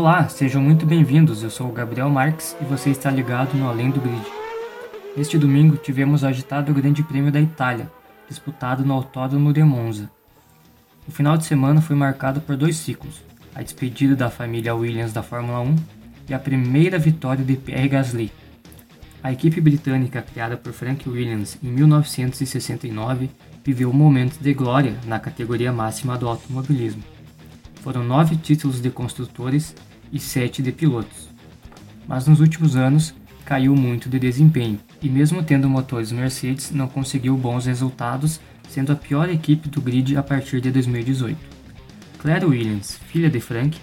Olá, sejam muito bem-vindos. Eu sou o Gabriel Marques e você está ligado no Além do Grid. Este domingo tivemos o agitado Grande Prêmio da Itália, disputado no Autódromo de Monza. O final de semana foi marcado por dois ciclos: a despedida da família Williams da Fórmula 1 e a primeira vitória de Pierre Gasly. A equipe britânica, criada por Frank Williams em 1969, viveu momentos de glória na categoria máxima do automobilismo. Foram nove títulos de construtores e sete de pilotos. Mas nos últimos anos caiu muito de desempenho e, mesmo tendo motores Mercedes, não conseguiu bons resultados, sendo a pior equipe do grid a partir de 2018. Claire Williams, filha de Frank,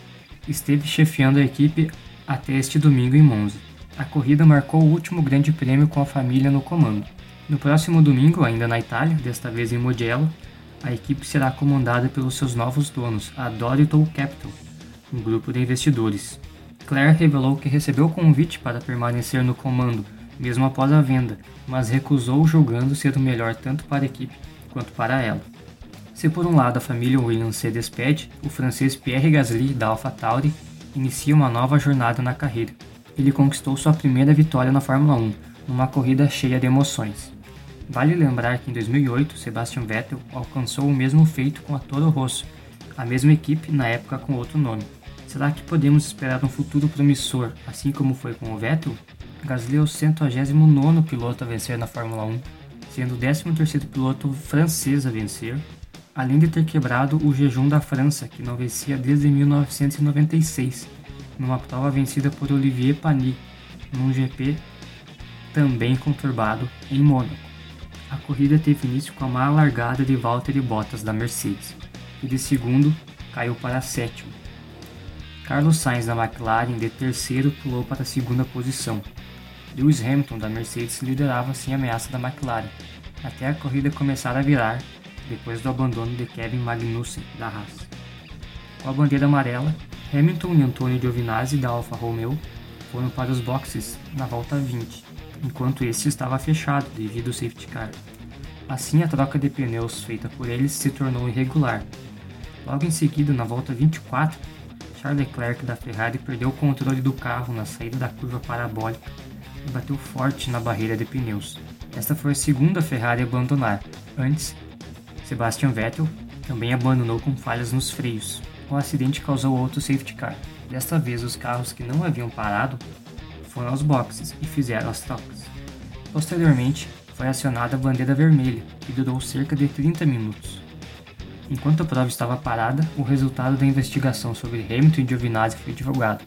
esteve chefiando a equipe até este domingo em Monza. A corrida marcou o último grande prêmio com a família no comando. No próximo domingo, ainda na Itália, desta vez em Mugello, a equipe será comandada pelos seus novos donos, a Dorito Capital, um grupo de investidores. Claire revelou que recebeu o convite para permanecer no comando, mesmo após a venda, mas recusou julgando ser o melhor tanto para a equipe quanto para ela. Se por um lado a família Williams se despede, o francês Pierre Gasly da AlphaTauri inicia uma nova jornada na carreira. Ele conquistou sua primeira vitória na Fórmula 1, numa corrida cheia de emoções. Vale lembrar que em 2008, Sebastian Vettel alcançou o mesmo feito com a Toro Rosso, a mesma equipe, na época com outro nome. Será que podemos esperar um futuro promissor, assim como foi com o Vettel? Gasly é o 109 piloto a vencer na Fórmula 1, sendo o 13º piloto francês a vencer, além de ter quebrado o jejum da França, que não vencia desde 1996, numa prova vencida por Olivier Panis, num GP também conturbado em Mônaco. A corrida teve início com a má largada de Valtteri Bottas da Mercedes, e de segundo caiu para sétimo. Carlos Sainz da McLaren de terceiro pulou para a segunda posição. Lewis Hamilton da Mercedes liderava sem ameaça da McLaren, até a corrida começar a virar depois do abandono de Kevin Magnussen da Haas. Com a bandeira amarela, Hamilton e Antonio Giovinazzi da Alfa Romeo foram para os boxes na volta 20, enquanto este estava fechado devido ao safety car. Assim, a troca de pneus feita por eles se tornou irregular. Logo em seguida, na volta 24, Charles Leclerc da Ferrari perdeu o controle do carro na saída da curva parabólica e bateu forte na barreira de pneus. Esta foi a segunda Ferrari a abandonar. Antes, Sebastian Vettel também abandonou com falhas nos freios. O acidente causou outro safety car. Desta vez, os carros que não haviam parado foram aos boxes e fizeram as trocas. Posteriormente, foi acionada a bandeira vermelha, que durou cerca de 30 minutos. Enquanto a prova estava parada, o resultado da investigação sobre Hamilton e Giovinazzi foi divulgado,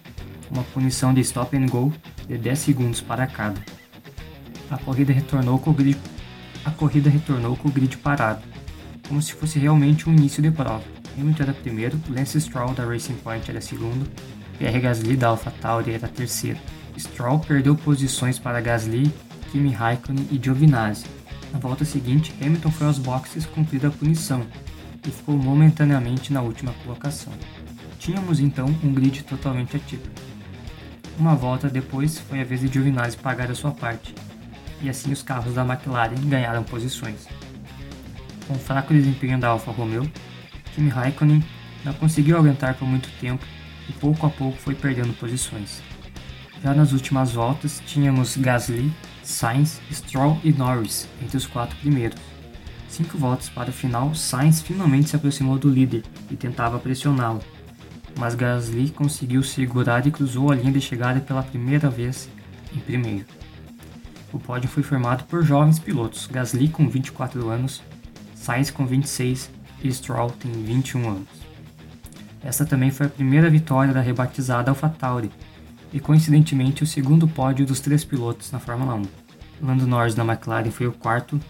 uma punição de stop and go de 10 segundos para cada. A corrida retornou com o grid, a corrida retornou com o grid parado, como se fosse realmente um início de prova. Hamilton era primeiro, Lance Stroll da Racing Point era segundo, Pierre Gasly da AlphaTauri era terceiro. Stroll perdeu posições para Gasly, Kimi Raikkonen e Giovinazzi. Na volta seguinte, Hamilton foi aos boxes cumprir a punição e ficou momentaneamente na última colocação. Tínhamos então um grid totalmente atípico. Uma volta depois foi a vez de Giovinazzi pagar a sua parte, e assim os carros da McLaren ganharam posições. Com fraco desempenho da Alfa Romeo, Kimi Raikkonen não conseguiu aguentar por muito tempo e pouco a pouco foi perdendo posições. Já nas últimas voltas, tínhamos Gasly, Sainz, Stroll e Norris entre os quatro primeiros. Cinco voltas para o final, Sainz finalmente se aproximou do líder e tentava pressioná-lo, mas Gasly conseguiu segurar e cruzou a linha de chegada pela primeira vez em primeiro. O pódio foi formado por jovens pilotos, Gasly com 24 anos, Sainz com 26 e Stroll tem 21 anos. Essa também foi a primeira vitória da rebatizada AlphaTauri, e coincidentemente o segundo pódio dos três pilotos na Fórmula 1. Lando Norris da McLaren foi o quarto,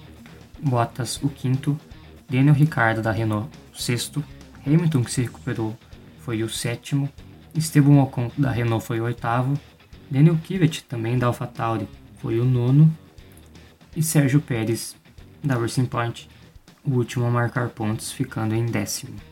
Bottas o quinto, Daniel Ricciardo da Renault o sexto, Hamilton que se recuperou foi o sétimo, Esteban Ocon da Renault foi o oitavo, Daniel Kvyat também da AlphaTauri foi o nono. E Sérgio Pérez da Racing Point o último a marcar pontos ficando em décimo.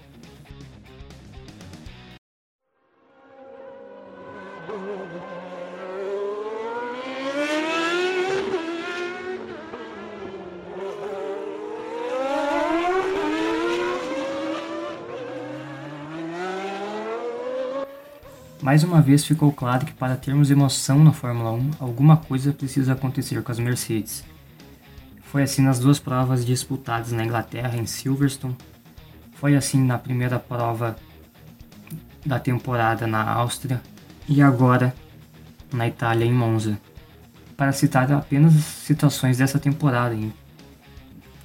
Mais uma vez ficou claro que para termos emoção na Fórmula 1, alguma coisa precisa acontecer com as Mercedes. Foi assim nas duas provas disputadas na Inglaterra, em Silverstone. Foi assim na primeira prova da temporada na Áustria. E agora na Itália, em Monza. Para citar apenas situações dessa temporada. Em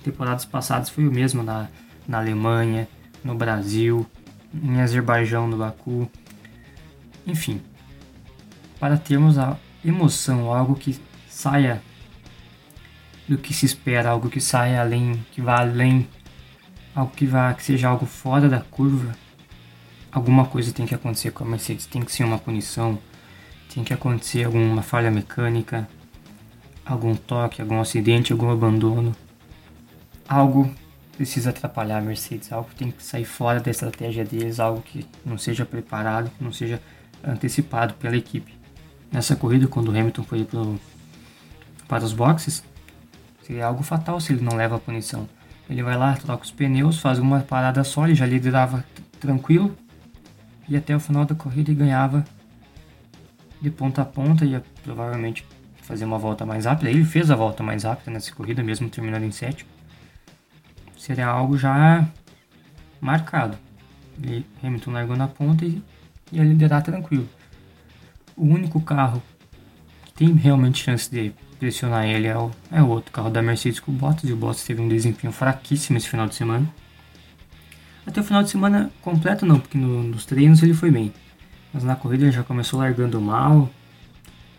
temporadas passadas foi o mesmo na, na Alemanha, no Brasil, em Azerbaijão, no Baku. Enfim, para termos a emoção, algo que saia do que se espera, algo que saia além, que vá além, algo que vá que seja algo fora da curva, alguma coisa tem que acontecer com a Mercedes, tem que ser uma punição, tem que acontecer alguma falha mecânica, algum toque, algum acidente, algum abandono. Algo precisa atrapalhar a Mercedes, algo tem que sair fora da estratégia deles, algo que não seja preparado, que não seja antecipado pela equipe. Nessa corrida, quando o Hamilton foi pro, para os boxes, seria algo fatal se ele não leva a punição. Ele vai lá, troca os pneus, faz uma parada só, ele já liderava tranquilo e até o final da corrida ele ganhava de ponta a ponta, ia provavelmente fazer uma volta mais rápida. Ele fez a volta mais rápida nessa corrida, mesmo terminando em sétimo. Seria algo já marcado. Ele, Hamilton largou na ponta e ia liderar tranquilo. O único carro que tem realmente chance de pressionar ele é o, é o outro carro da Mercedes com o Bottas. E o Bottas teve um desempenho fraquíssimo esse final de semana. Até o final de semana completo não, porque no, nos treinos ele foi bem. Mas na corrida ele já começou largando mal,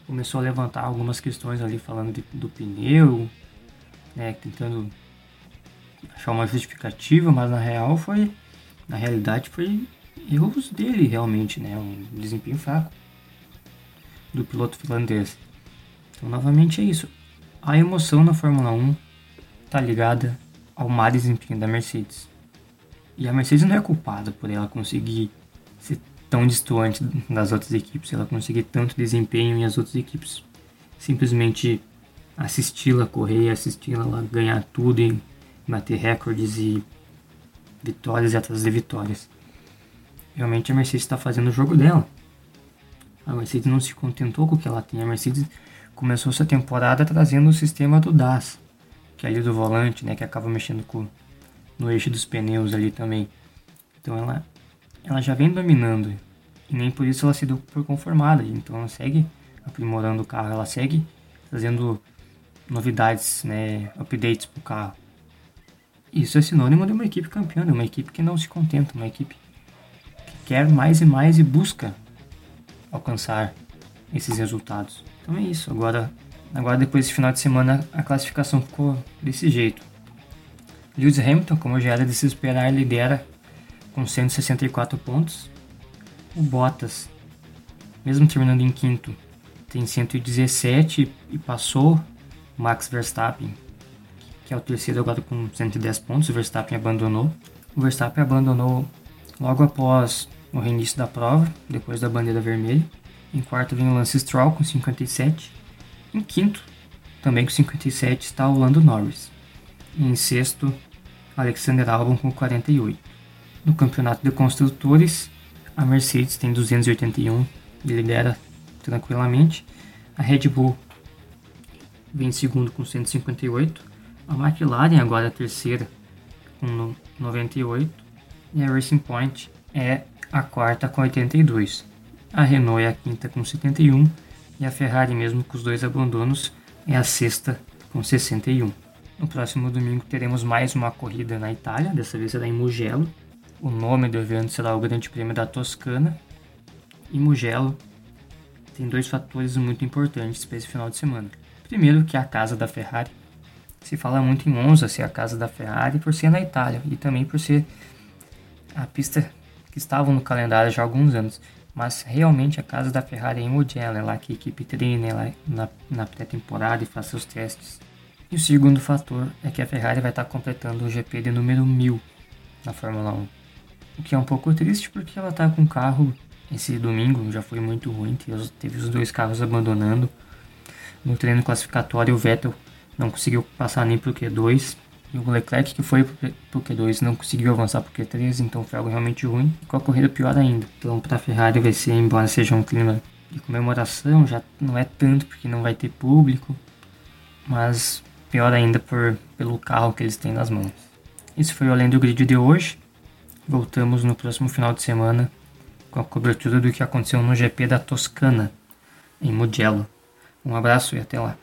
começou a levantar algumas questões ali falando de, do pneu, né, tentando achar uma justificativa, mas na real foi, na realidade foi erros dele realmente, né, um desempenho fraco do piloto finlandês. Então novamente é isso. A emoção na Fórmula 1 está ligada ao má desempenho da Mercedes. E a Mercedes não é culpada por ela conseguir ser tão distante das outras equipes, ela conseguir tanto desempenho e as outras equipes simplesmente assisti-la correr, assisti-la ganhar tudo e bater recordes e vitórias e atrás de vitórias. Realmente a Mercedes está fazendo o jogo dela. A Mercedes não se contentou com o que ela tem. A Mercedes começou essa temporada trazendo o sistema do DAS, que é ali do volante, né, que acaba mexendo com, no eixo dos pneus ali também. Então ela ela já vem dominando e nem por isso ela se deu por conformada. Então ela segue aprimorando o carro, ela segue trazendo novidades, né, updates para o carro. Isso é sinônimo de uma equipe campeã, de uma equipe que não se contenta, uma equipe quer mais e mais e busca alcançar esses resultados. Então é isso. Agora, agora depois desse final de semana a classificação ficou desse jeito. Lewis Hamilton, como já era de se esperar, lidera com 164 pontos. O Bottas, mesmo terminando em quinto, tem 117 e passou Max Verstappen, que é o terceiro agora com 110 pontos. O Verstappen abandonou. O Verstappen abandonou logo após o reinício da prova, depois da bandeira vermelha. Em quarto vem o Lance Stroll com 57. Em quinto, também com 57, está o Lando Norris. E em sexto, Alexander Albon com 48. No campeonato de construtores, a Mercedes tem 281 e lidera tranquilamente. A Red Bull vem em segundo com 158. A McLaren agora é a terceira com 98. E a Racing Point é a quarta com 82. A Renault é a quinta com 71. E a Ferrari, mesmo com os dois abandonos, é a sexta com 61. No próximo domingo teremos mais uma corrida na Itália, dessa vez será em Mugello, o nome do evento será o Grande Prêmio da Toscana. E Mugello tem dois fatores muito importantes para esse final de semana. Primeiro, que é a casa da Ferrari. Se fala muito em Monza ser a casa da Ferrari por ser na Itália e também por ser a pista que estava no calendário já há alguns anos. Mas realmente a casa da Ferrari é em Mugello, é lá que a equipe treina, é lá na, na pré-temporada e faz seus testes. E o segundo fator é que a Ferrari vai estar completando o GP de número 1000 na Fórmula 1. O que é um pouco triste porque ela tá com o carro. Esse domingo já foi muito ruim, teve os dois carros abandonando. No treino classificatório, o Vettel não conseguiu passar nem pro Q2. E o Leclerc que foi pro Q2 não conseguiu avançar pro Q3, então foi algo realmente ruim. E com a corrida pior ainda. Então para a Ferrari vai ser, embora seja um clima de comemoração, já não é tanto porque não vai ter público, mas pior ainda por, pelo carro que eles têm nas mãos. Esse foi o Além do Grid de hoje. Voltamos no próximo final de semana com a cobertura do que aconteceu no GP da Toscana, em Mugello. Um abraço e até lá.